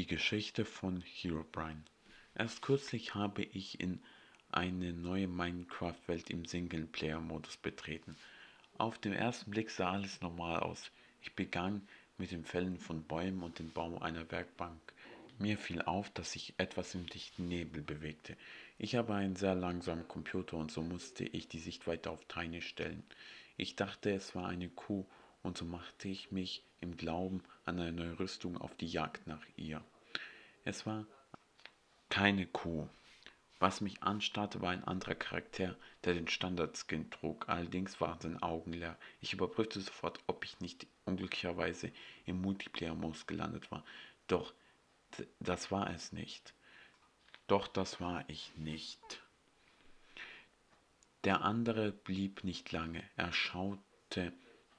Die Geschichte von Herobrine. Erst kürzlich habe ich in eine neue Minecraft-Welt im Singleplayer-Modus betreten. Auf den ersten Blick sah alles normal aus. Ich begann mit dem Fällen von Bäumen und dem Bau einer Werkbank. Mir fiel auf, dass sich etwas im dichten Nebel bewegte. Ich habe einen sehr langsamen Computer und so musste ich die Sichtweite auf Tiny stellen. Ich dachte, es war eine Kuh und so machte ich mich im Glauben an eine Rüstung auf die Jagd nach ihr. Es war keine Kuh. Was mich anstarrte, war ein anderer Charakter, der den Standardskin trug. Allerdings waren seine Augen leer. Ich überprüfte sofort, ob ich nicht unglücklicherweise im Multiplayer-Modus gelandet war. Doch das war es nicht. Doch das war ich nicht. Der andere blieb nicht lange. Er schaute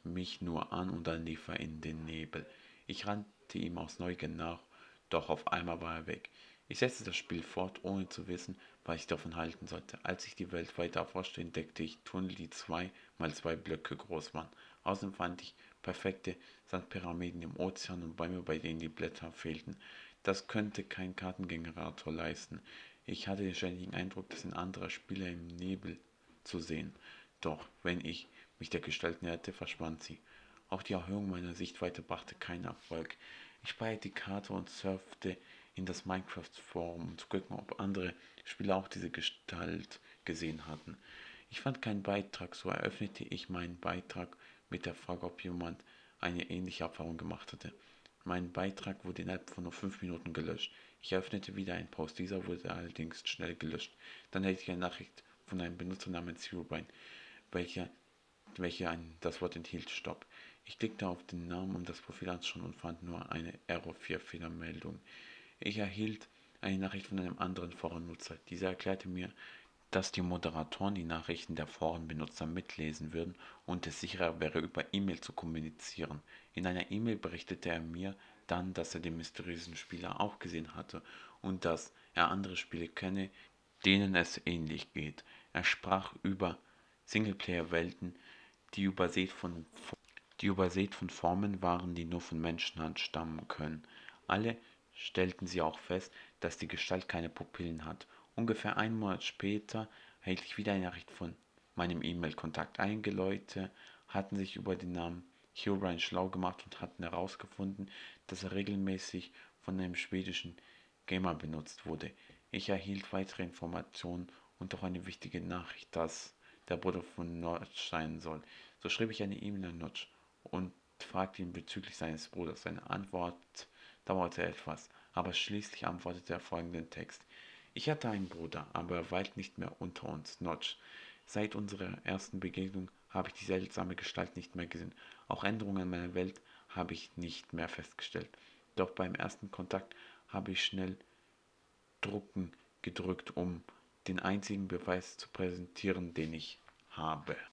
mich nur an und dann lief er in den Nebel. Ich rannte ihm aus Neugier nach, doch auf einmal war er weg. Ich setzte das Spiel fort, ohne zu wissen, was ich davon halten sollte. Als ich die Welt weiter erforschte, entdeckte ich Tunnel, die zwei mal zwei Blöcke groß waren. Außerdem fand ich perfekte Sandpyramiden im Ozean und Bäume, bei denen die Blätter fehlten. Das könnte kein Kartengenerator leisten. Ich hatte den ständigen Eindruck, dass ein anderer Spieler im Nebel zu sehen. Doch wenn ich mich der Gestalt näherte, verschwand sie. Auch die Erhöhung meiner Sichtweite brachte keinen Erfolg. Ich speicherte die Karte und surfte in das Minecraft-Forum, um zu gucken, ob andere Spieler auch diese Gestalt gesehen hatten. Ich fand keinen Beitrag, so eröffnete ich meinen Beitrag mit der Frage, ob jemand eine ähnliche Erfahrung gemacht hatte. Mein Beitrag wurde innerhalb von nur 5 Minuten gelöscht. Ich eröffnete wieder einen Post, dieser wurde allerdings schnell gelöscht. Dann hätte ich eine Nachricht von einem Benutzer namens Herobrine, welcher welche ein, das Wort enthielt Stopp. Ich klickte auf den Namen, um das Profil anzuschauen und fand nur eine Error 4 Fehlermeldung. Ich erhielt eine Nachricht von einem anderen Forennutzer. Dieser erklärte mir, dass die Moderatoren die Nachrichten der Forenbenutzer mitlesen würden und es sicherer wäre, über E-Mail zu kommunizieren. In einer E-Mail berichtete er mir dann, dass er den mysteriösen Spieler auch gesehen hatte und dass er andere Spiele kenne, denen es ähnlich geht. Er sprach über Singleplayer-Welten, die übersät von, die übersät von Formen waren, die nur von Menschenhand stammen können. Alle stellten sie auch fest, dass die Gestalt keine Pupillen hat. Ungefähr einen Monat später erhielt ich wieder eine Nachricht von meinem E-Mail-Kontakt. Einige Leute hatten sich über den Namen Herobrine schlau gemacht und hatten herausgefunden, dass er regelmäßig von einem schwedischen Gamer benutzt wurde. Ich erhielt weitere Informationen und auch eine wichtige Nachricht, dass der Bruder von Notch sein soll. So schrieb ich eine E-Mail an Notch und fragte ihn bezüglich seines Bruders. Seine Antwort dauerte etwas, aber schließlich antwortete er folgenden Text. Ich hatte einen Bruder, aber er weilt nicht mehr unter uns, Notch. Seit unserer ersten Begegnung habe ich die seltsame Gestalt nicht mehr gesehen. Auch Änderungen in meiner Welt habe ich nicht mehr festgestellt. Doch beim ersten Kontakt habe ich schnell Drucken gedrückt, um den einzigen Beweis zu präsentieren, den ich habe.